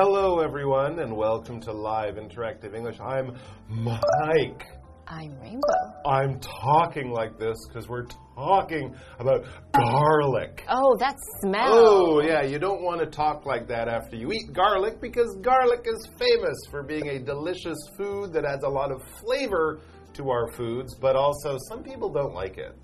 Hello, everyone, and welcome to Live Interactive English. I'm Mike. I'm Rainbow. I'm talking like this because we're talking about garlic. Oh, that smell. Oh, yeah, you don't want to talk like that after you eat garlic because garlic is famous for being a delicious food that adds a lot of flavor to our foods, but also some people don't like it.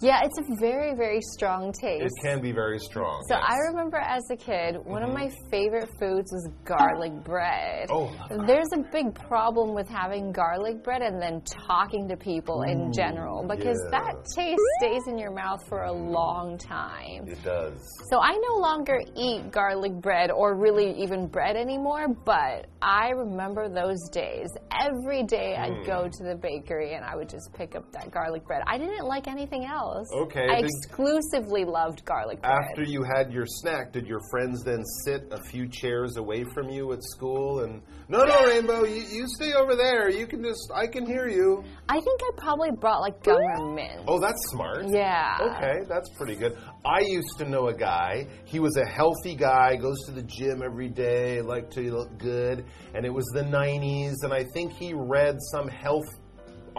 Yeah, it's a very, very strong taste. It can be very strong. So yes. I remember as a kid, one of my favorite foods was garlic bread. Oh, There's a big problem with having garlic bread and then talking to people in general because yeah. that taste stays in your mouth for a long time. It does. So I no longer eat garlic bread or really even bread anymore, but I remember those days. Every day I'd Hmm. go to the bakery and I would just pick up that garlic bread. I didn't like anything else. Okay, I exclusively loved garlic bread. After you had your snack, did your friends then sit a few chairs away from you at school and no, no, Rainbow, you, you stay over there. You can just, I can hear you. I think I probably brought like gum and mint. Oh, that's smart. Yeah. Okay, that's pretty good. I used to know a guy. He was a healthy guy, goes to the gym every day, liked to look good, and it was the 90s, and I think he read some health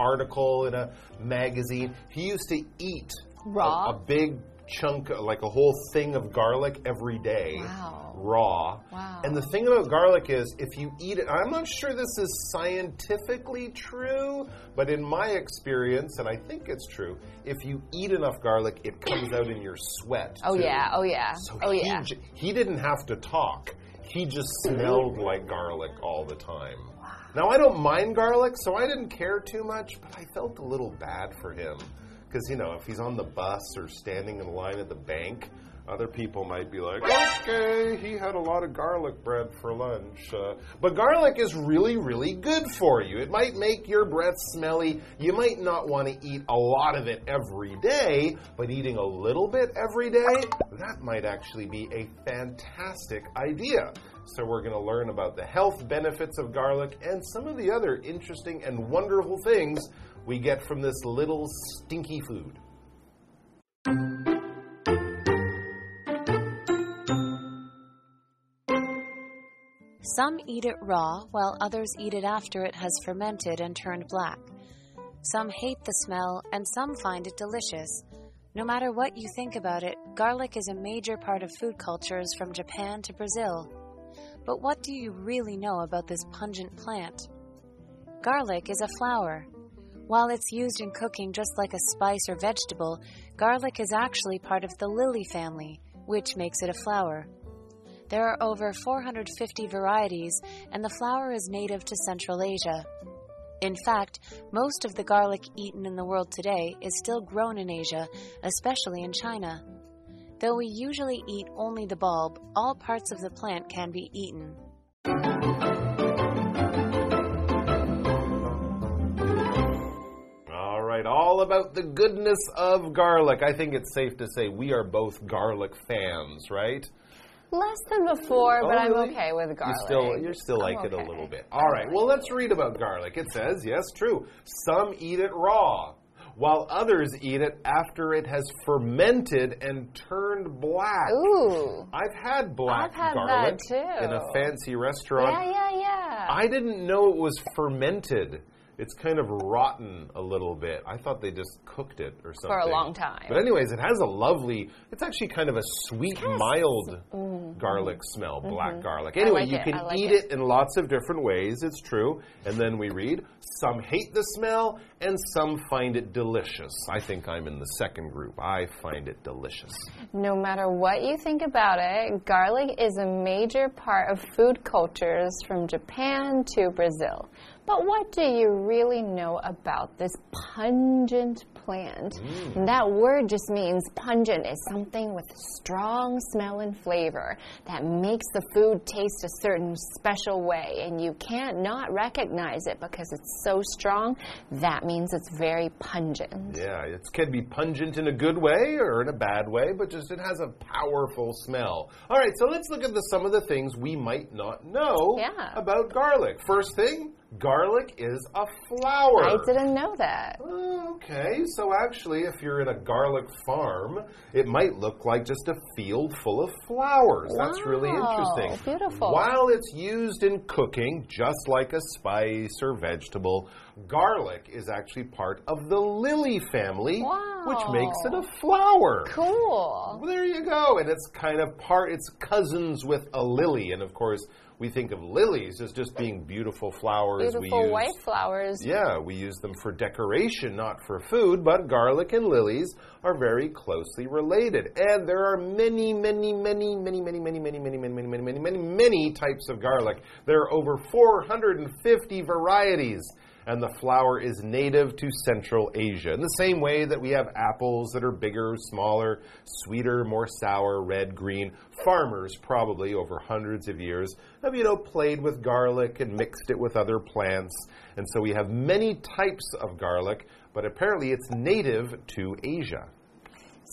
article in a magazine. He used to eat a- Raw? a, big chunk, like a whole thing of garlic every day. Wow. Raw. Wow. And the thing about garlic is, if you eat it, I'm not sure this is scientifically true, but in my experience, and I think it's true, if you eat enough garlic, it comes out in your sweat. Oh too. yeah, oh yeah, So oh he, yeah. he didn't have to talk. He just smelled like garlic all the time. Now, I don't mind garlic, so I didn't care too much, but I felt a little bad for him. Because, you know, if he's on the bus or standing in line at the bank, other people might be like, okay, he had a lot of garlic bread for lunch. Uh, but garlic is really, really good for you. It might make your breath smelly. You might not want to eat a lot of it every day, but eating a little bit every day, that might actually be a fantastic idea. So, we're going to learn about the health benefits of garlic and some of the other interesting and wonderful things we get from this little stinky food. Some eat it raw, while others eat it after it has fermented and turned black. Some hate the smell, and some find it delicious. No matter what you think about it, garlic is a major part of food cultures from Japan to Brazil. But what do you really know about this pungent plant? Garlic is a flower. While it's used in cooking just like a spice or vegetable, garlic is actually part of the lily family, which makes it a flower. There are over 450 varieties, and the flower is native to Central Asia. In fact, most of the garlic eaten in the world today is still grown in Asia, especially in China. Though we usually eat only the bulb, all parts of the plant can be eaten. All right, all about the goodness of garlic. I think it's safe to say we are both garlic fans, right? Less than before, oh, but Oh, I'm okay with garlic. You still, you still I'm like it a little bit. All right, well, let's read about garlic. It says, yes, true. Some eat it raw, while others eat it after it has fermented and turned black. Ooh. I've had black I've had garlic in a fancy restaurant. Yeah, yeah, yeah. I didn't know it was fermented. It's kind of rotten a little bit. I thought they just cooked it or something. For a long time. But anyways, it has a lovely. It's actually kind of a sweet, mild garlic smell, mm-hmm. black garlic. Anyway, like you it, can like eat it. it in lots of different ways. It's true. And then we read, some hate the smell and some find it delicious. I think I'm in the second group. I find it delicious. No matter what you think about it, garlic is a major part of food cultures from Japan to Brazil. But what do you really know about this pungent plant? Mm. And that word just means pungent is something with strong smell and flavor that makes the food taste a certain special way, and you can't not recognize it because it's so strong. That means it's very pungent. Yeah, it can be pungent in a good way or in a bad way, but just it has a powerful smell. All right, so let's look at the, some of the things we might not know Yeah. about garlic. First thing, Garlic is a flower. I didn't know that. Okay, so actually, if you're in a garlic farm, it might look like just a field full of flowers. That's really interesting. beautiful. While it's used in cooking, just like a spice or vegetable, garlic is actually part of the lily family, which makes it a flower. Cool. Well, there you go. And it's kind of part, it's cousins with a lily. And of course, we think of lilies as just being beautiful flowers. we Beautiful use, white flowers. Yeah, we use them for decoration, not for food, but garlic and lilies are very closely related. And there are many, many, many, many, many, many, many, many, many, many, many, many, many, many types of garlic. There are over 450 varieties and the flower is native to Central Asia. In the same way that we have apples that are bigger, smaller, sweeter, more sour, red, green, farmers probably over hundreds of years have, you know, played with garlic and mixed it with other plants. And so we have many types of garlic, but apparently it's native to Asia.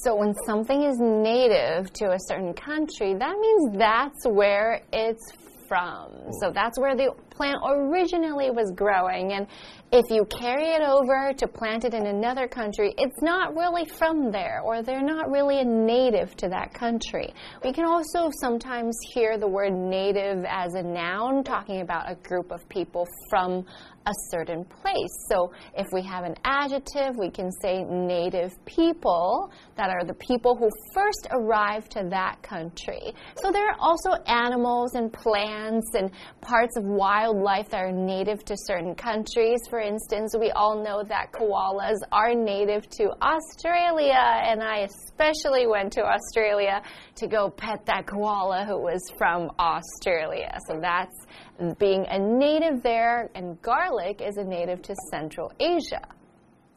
So when something is native to a certain country, that means that's where it's from. So that's where the plant originally was growing. And if you carry it over to plant it in another country, it's not really from there, or they're not really a native to that country. We can also sometimes hear the word native as a noun, talking about a group of people from a certain place. So if we have an adjective, we can say native people, that are the people who first arrived to that country. So there are also animals and plants and parts of wildlife that are native to certain countries. For instance, we all know that koalas are native to Australia, and I especially went to Australia to go pet that koala who was from Australia. So that's being a native there, and garlic is a native to Central Asia.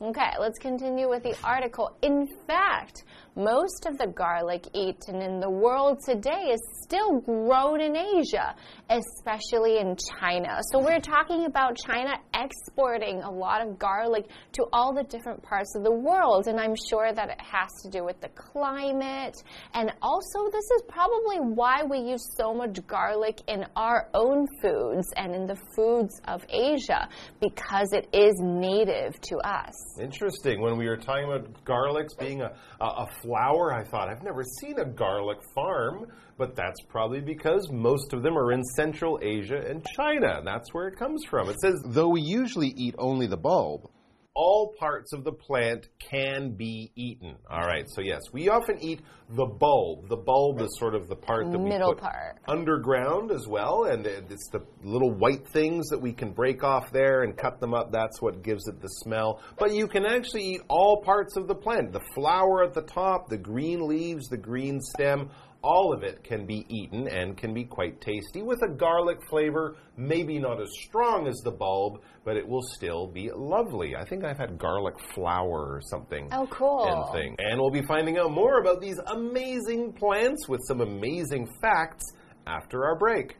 Okay, let's continue with the article. In fact, most of the garlic eaten in the world today is still grown in Asia, especially in China. So we're talking about China exporting a lot of garlic to all the different parts of the world, and I'm sure that it has to do with the climate. And also, this is probably why we use so much garlic in our own foods and in the foods of Asia, because it is native to us. Interesting. When we were talking about garlics being a, a, a, flower, I thought, I've never seen a garlic farm, but that's probably because most of them are in Central Asia and China. That's where it comes from. It says, though we usually eat only the bulb, all parts of the plant can be eaten. All right, so yes, we often eat the bulb. The bulb is sort of the part that we Middle put part. underground as well, and it's the little white things that we can break off there and cut them up. That's what gives it the smell. But you can actually eat all parts of the plant the flower at the top, the green leaves, the green stem. All of it can be eaten and can be quite tasty with a garlic flavor, maybe not as strong as the bulb, but it will still be lovely. I think I've had garlic flower or something. Oh, cool. And thing. And we'll be finding out more about these amazing plants with some amazing facts after our break.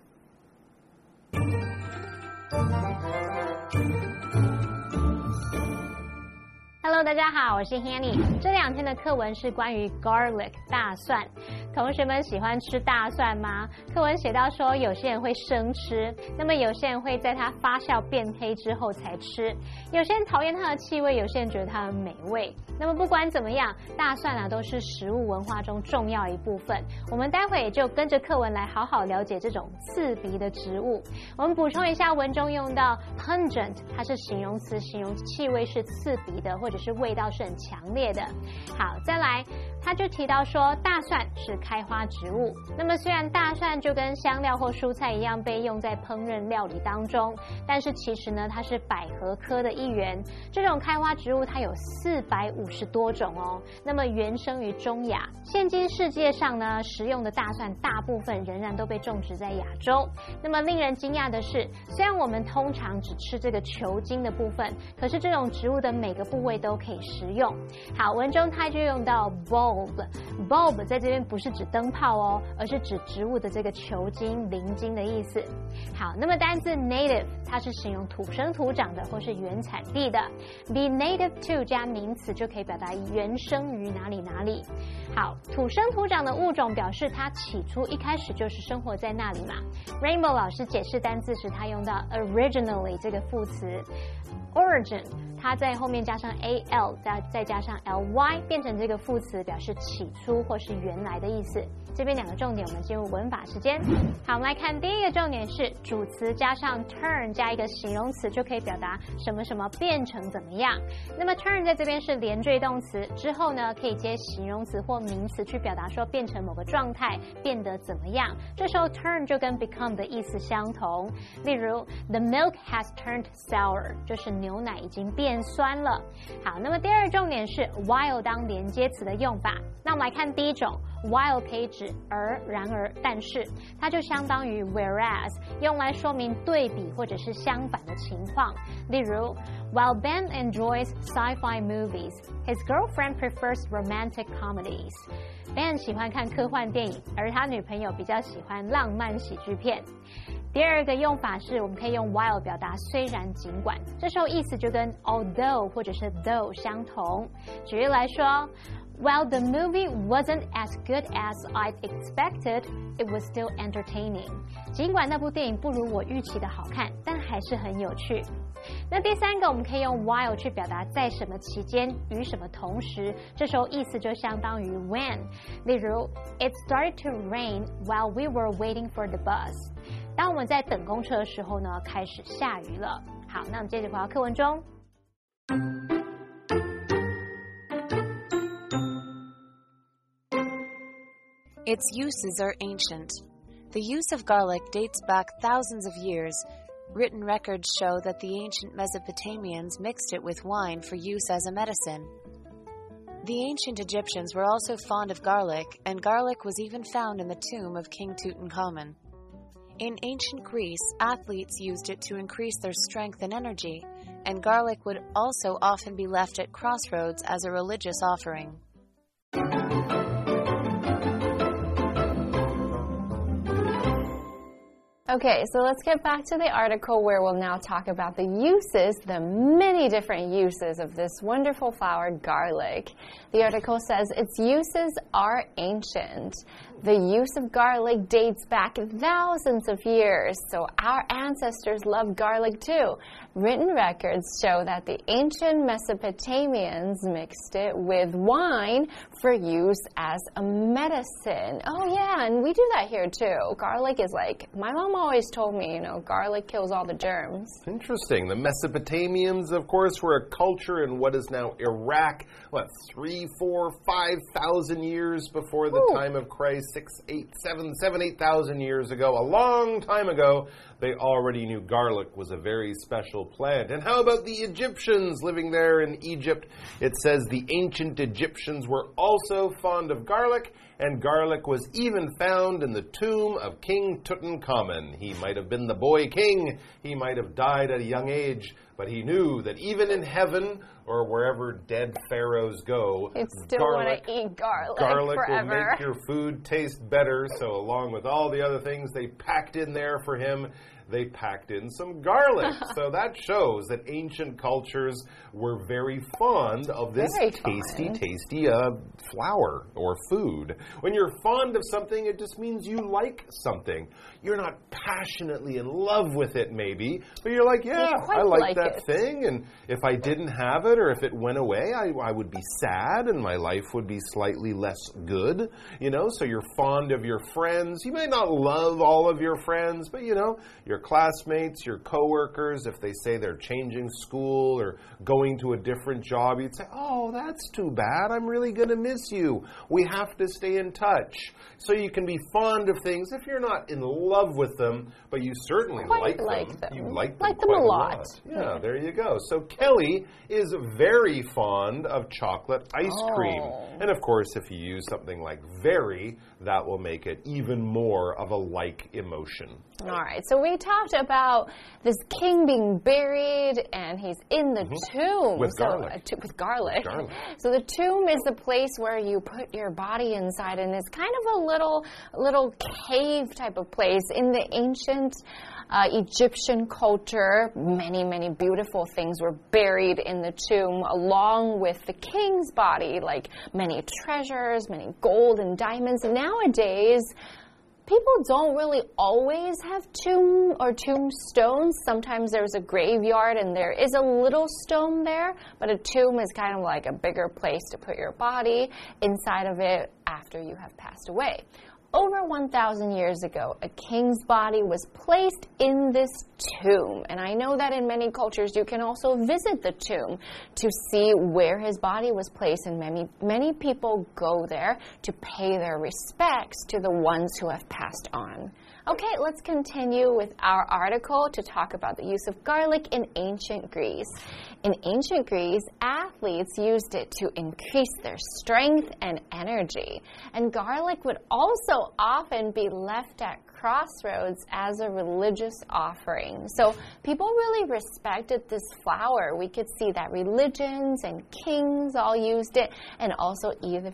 Hello，大家好，我是 Hanny。这两天的课文是关于 garlic 大蒜。同学们喜欢吃大蒜吗？课文写到说，有些人会生吃，那么有些人会在它发酵变黑之后才吃。有些人讨厌它的气味，有些人觉得它很美味。那么不管怎么样，大蒜啊都是食物文化中重要一部分。我们待会就跟着课文来好好了解这种刺鼻的植物。我们补充一下，文中用到 pungent，它是形容词，形容气味是刺鼻的，或者是味道是很强烈的。好，再来，他就提到说，大蒜是开花植物。那么虽然大蒜就跟香料或蔬菜一样被用在烹饪料理当中，但是其实呢，它是百合科的一员。这种开花植物它有四百五十多种哦。那么原生于中亚，现今世界上呢，食用的大蒜大部分仍然都被种植在亚洲。那么令人惊讶的是，虽然我们通常只吃这个球茎的部分，可是这种植物的每个部位都可以食用。好，文中它就用到 bulb。bulb。bulb 在这边不是指灯泡哦，而是指植物的这个球茎、鳞茎的意思。好，那么单字 native 它是形容土生土长的或是原产地的，be native to 加名词就可以表达原生于哪里哪里。好，土生土长的物种表示它起初一开始就是生活在那里嘛。Rainbow 老师解释单字时，他用到 originally 这个副词，origin。它在后面加上 a l，再再加上 l y，变成这个副词，表是起初或是原来的意思。这边两个重点，我们进入文法时间。好，我们来看第一个重点是主词加上 turn 加一个形容词，就可以表达什么什么变成怎么样。那么 turn 在这边是连缀动词，之后呢可以接形容词或名词去表达说变成某个状态，变得怎么样。这时候 turn 就跟 become 的意思相同。例如，the milk has turned sour，就是牛奶已经。变酸了。好，那么第二重点是 while 当连接词的用法。那我们来看第一种，while 可以指而、然而、但是，它就相当于 whereas，用来说明对比或者是相反的情况。例如，While Ben enjoys sci-fi movies, his girlfriend prefers romantic comedies. Ben 喜欢看科幻电影，而他女朋友比较喜欢浪漫喜剧片。第二个用法是，我们可以用 while 表达虽然尽管，这时候意思就跟 although 或者是 though 相同。举例来说 ，While the movie wasn't as good as I'd expected, it was still entertaining。尽管那部电影不如我预期的好看，但还是很有趣。那第三个，我们可以用 while 去表达在什么期间与什么同时，这时候意思就相当于 when。例如，It started to rain while we were waiting for the bus。当我们在等公车的时候呢，开始下雨了。好，那我们接着回到课文中。 Its uses are ancient. The use of garlic dates back thousands of years. Written records show that the ancient Mesopotamians mixed it with wine for use as a medicine. The ancient Egyptians were also fond of garlic, and garlic was even found in the tomb of King Tutankhamun. In ancient Greece, athletes used it to increase their strength and energy, and garlic would also often be left at crossroads as a religious offering. Okay, so let's get back to the article where we'll now talk about the uses, the many different uses of this wonderful flower, garlic. The article says its uses are ancient. The use of garlic dates back thousands of years, so our ancestors loved garlic too. Written records show that the ancient Mesopotamians mixed it with wine for use as a medicine. Oh, yeah, and we do that here too. Garlic is like, my mom always told me, you know, garlic kills all the germs. Interesting. The Mesopotamians, of course, were a culture in what is now Iraq, what, three, four, five thousand years before the Ooh. time of Christ six, eight, seven, seven, eight thousand years ago, a long time ago, they already knew garlic was a very special plant. And how about the Egyptians living there in Egypt? It says the ancient Egyptians were also fond of garlic, and garlic was even found in the tomb of King Tutankhamun. He might have been the boy king, he might have died at a young age, but he knew that even in heaven or wherever dead pharaohs go, you still want to eat garlic. Garlic forever. will make your food taste better. So, along with all the other things they packed in there for him, they packed in some garlic. so that shows that ancient cultures were very fond of this very tasty, tasty uh, flower or food. When you're fond of something, it just means you like something. You're not passionately in love with it, maybe, but you're like, yeah, you I like, like that it. thing. And if I didn't have it or if it went away, I, I would be sad and my life would be slightly less good. You know, so you're fond of your friends. You may not love all of your friends, but you know, your classmates, your coworkers, if they say they're changing school or going to a different job, you'd say, Oh, that's too bad. I'm really going to miss you. We have to stay in touch. So you can be fond of things if you're not in love with them, but you certainly like, like them. them. You like them, Like them quite a lot. Yeah, there you go. So Kelly is very fond of chocolate ice oh. cream. Oh. And of course, if you use something like very, that will make it even more of a like emotion. All right, so we talked about this king being buried and he's in the tomb With so, garlic. uh, to- with garlic. Garlic. So the tomb is the place where you put your body inside, and it's kind of a little little cave type of place in the ancient. Uh, Egyptian culture, many, many beautiful things were buried in the tomb along with the king's body, like many treasures, many gold and diamonds. Nowadays, people don't really always have tomb or tombstones. Sometimes there's a graveyard and there is a little stone there, but a tomb is kind of like a bigger place to put your body inside of it after you have passed away. Over 1,000 years ago, a king's body was placed in this tomb. And I know that in many cultures you can also visit the tomb to see where his body was placed, and many, many people go there to pay their respects to the ones who have passed on. Okay, let's continue with our article to talk about the use of garlic in ancient Greece. In ancient Greece, athletes used it to increase their strength and energy. And garlic would also often be left at crossroads as a religious offering. So people really respected this flower. We could see that religions and kings all used it, and also even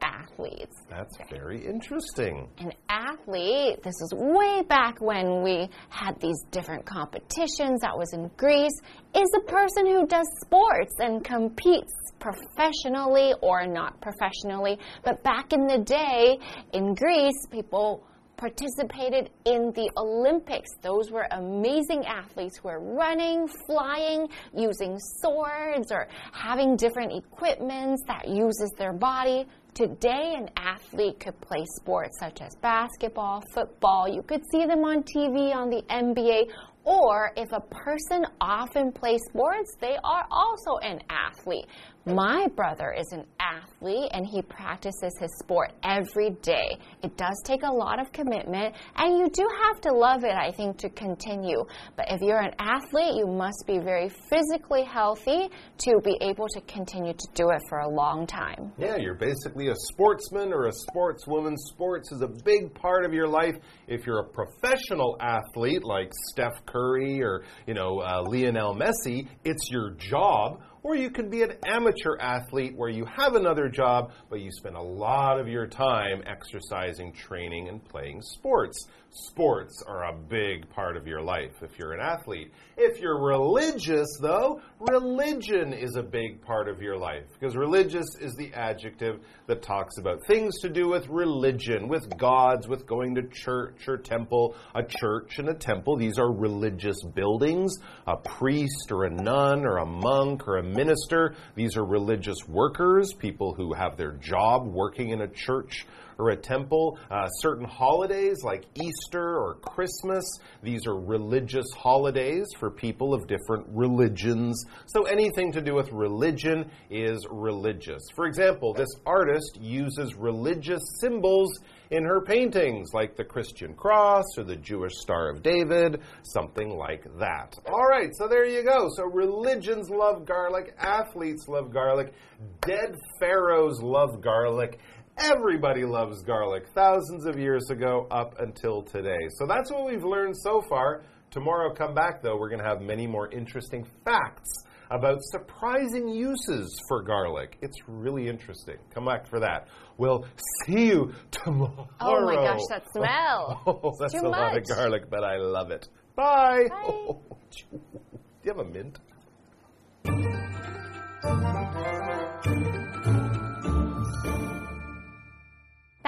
athletes That's very interesting. an athlete, this is way back when we had these different competitions, that was in Greece, is a person who does sports and competes professionally or not professionally. But back in the day in Greece, people participated in the Olympics. Those were amazing athletes who were running, flying, using swords, or having different equipments that uses their body. Today, an athlete could play sports such as basketball, football. You could see them on TV on the NBA. Or if a person often plays sports, they are also an athlete. My brother is an athlete and he practices his sport every day. It does take a lot of commitment and you do have to love it, I think, to continue. But if you're an athlete, you must be very physically healthy to be able to continue to do it for a long time. Yeah, you're basically a sportsman or a sportswoman. Sports is a big part of your life. If you're a professional athlete like Steph Curry or, you know, uh, Lionel Messi, it's your job. Or you could be an amateur athlete where you have another job, but you spend a lot of your time exercising, training, and playing sports. Sports are a big part of your life if you're an athlete. If you're religious, though, religion is a big part of your life because religious is the adjective that talks about things to do with religion, with gods, with going to church or temple. A church and a temple, these are religious buildings. A priest or a nun or a monk or a minister, these are religious workers, people who have their job working in a church or a temple. Uh, certain holidays like Easter or Christmas, these are religious holidays for people of different religions. So anything to do with religion is religious. For example, this artist uses religious symbols in her paintings, like the Christian cross or the Jewish Star of David, something like that. All right, so there you go. So religions love garlic, athletes love garlic, dead pharaohs love garlic. Everybody loves garlic, thousands of years ago up until today. So that's what we've learned so far. Tomorrow, come back though, we're going to have many more interesting facts about surprising uses for garlic. It's really interesting. Come back for that. We'll see you tomorrow. Oh my gosh, that smell. Oh, that's Too a lot of much. garlic, but I love it. Bye. Bye. Do you have a mint?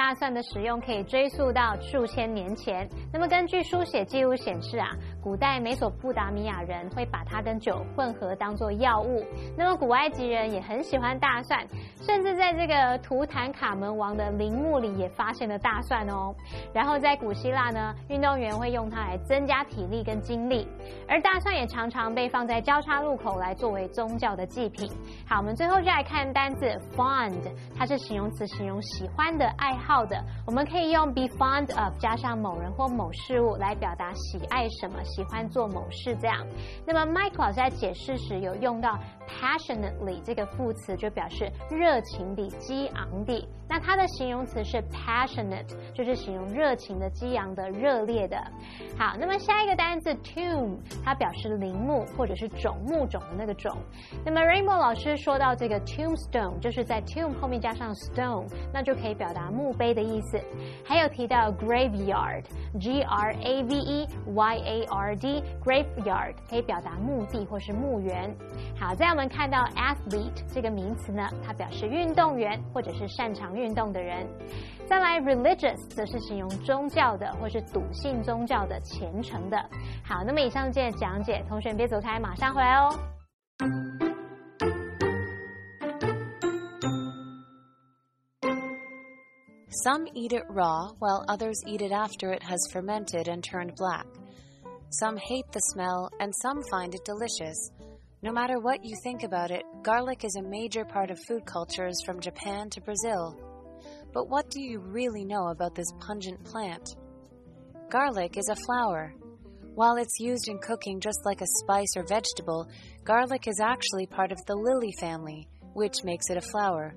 大蒜的使用可以追溯到数千年前。那么根据书写记录显示啊，古代美索不达米亚人会把它跟酒混合当做药物。那么古埃及人也很喜欢大蒜，甚至在这个图坦卡门王的陵墓里也发现了大蒜哦。然后在古希腊呢，运动员会用它来增加体力跟精力，而大蒜也常常被放在交叉路口来作为宗教的祭品。好，我们最后就来看单字 fond，它是形容词，形容喜欢的、爱好好的，我们可以用 be fond of 加上某人或某事物来表达喜爱什么，喜欢做某事这样。那么 Mike 老师在解释时有用到 passionately 这个副词，就表示热情的、激昂的。那它的形容词是 passionate，就是形容热情的、激昂的、热烈的。好，那么下一个单词 tomb，它表示陵墓或者是冢、墓种的那个冢。那么 Rainbow 老师说到这个 tombstone，就是在 tomb 后面加上 stone，那就可以表达墓碑的意思。还有提到 graveyard，G R A V E Y A R D，graveyard 可以表达墓地或是墓园。好，在我们看到 athlete 这个名词呢，它表示运动员或者是擅长运动的人。再来，religious 则是形容宗教的或是笃信宗教的、虔诚的。好，那么以上这些讲解，同学别走开，马上回来哦。Some eat it raw, while others eat it after it has fermented and turned black. Some hate the smell, and some find it delicious. No matter what you think about it, garlic is a major part of food cultures from Japan to Brazil. But what do you really know about this pungent plant? Garlic is a flower. While it's used in cooking just like a spice or vegetable, garlic is actually part of the lily family, which makes it a flower.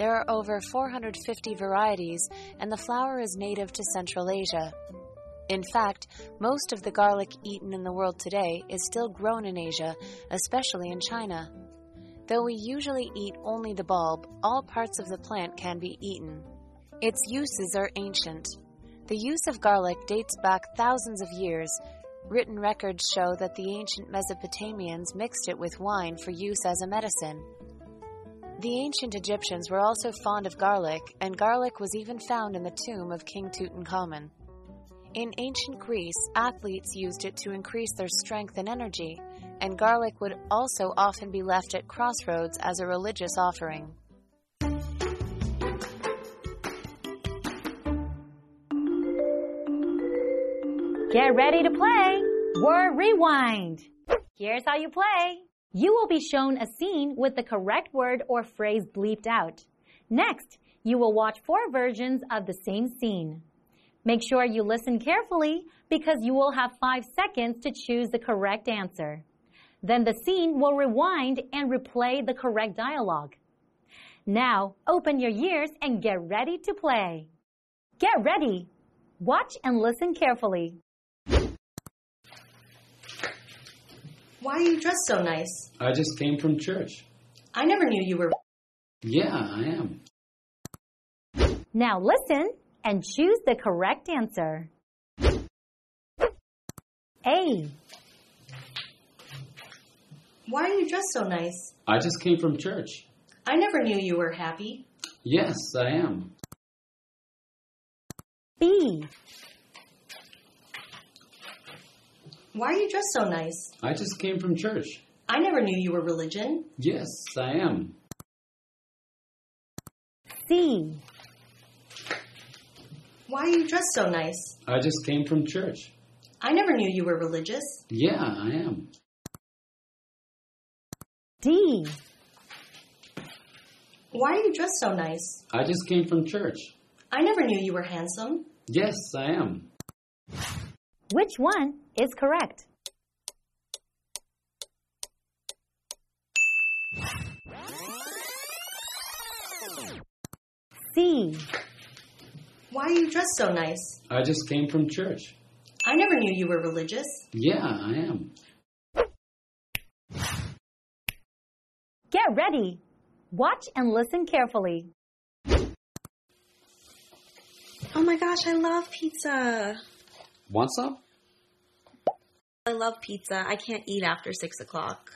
There are over 450 varieties, and the flower is native to Central Asia. In fact, most of the garlic eaten in the world today is still grown in Asia, especially in China. Though we usually eat only the bulb, all parts of the plant can be eaten. Its uses are ancient. The use of garlic dates back thousands of years. Written records show that the ancient Mesopotamians mixed it with wine for use as a medicine. The ancient Egyptians were also fond of garlic, and garlic was even found in the tomb of King Tutankhamun. In ancient Greece, athletes used it to increase their strength and energy, and garlic would also often be left at crossroads as a religious offering. Get ready to play Word Rewind. Here's how you play. You will be shown a scene with the correct word or phrase bleeped out. Next, you will watch four versions of the same scene. Make sure you listen carefully because you will have five seconds to choose the correct answer. Then the scene will rewind and replay the correct dialogue. Now, open your ears and get ready to play. Get ready. Watch and listen carefully. Why are you dressed so nice? I just came from church. I never knew you were. Yeah, I am. Now listen and choose the correct answer. A. Why are you dressed so nice? I just came from church. I never knew you were happy. Yes, I am. B. Why are you dressed so nice? I just came from church. I never knew you were religion. Yes, I am. C. Why are you dressed so nice? I just came from church. I never knew you were religious. Yeah, I am. D. Why are you dressed so nice? I just came from church. I never knew you were handsome. Yes, I am. Which one is correct? C. Why are you dressed so nice? I just came from church. I never knew you were religious. Yeah, I am. Get ready. Watch and listen carefully. Oh my gosh, I love pizza. Want some? I love pizza. I can't eat after six o'clock.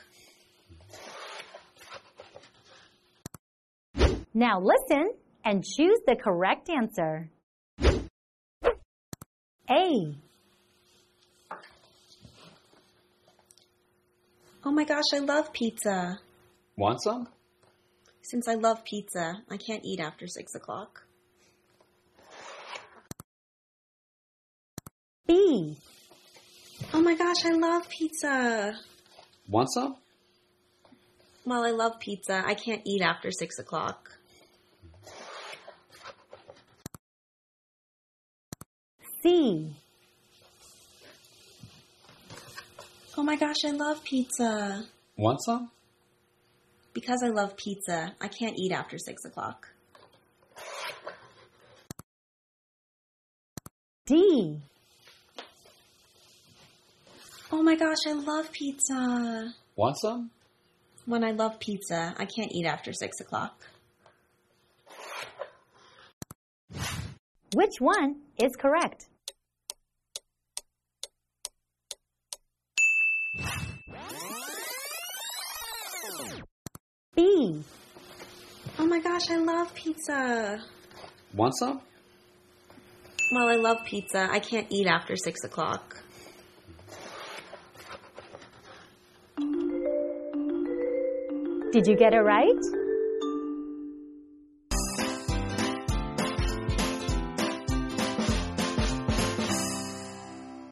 Now listen and choose the correct answer. A. Oh my gosh, I love pizza. Want some? Since I love pizza, I can't eat after six o'clock. B. Oh my gosh, I love pizza. Want some? Well, I love pizza. I can't eat after six o'clock. C. Oh my gosh, I love pizza. Want some? Because I love pizza, I can't eat after 6 o'clock. D. Oh my gosh, I love pizza. Want some? When I love pizza, I can't eat after 6 o'clock. Which one is correct? B. Oh my gosh, I love pizza. Want some? Well, I love pizza. I can't eat after 6 o'clock. Did you get it right?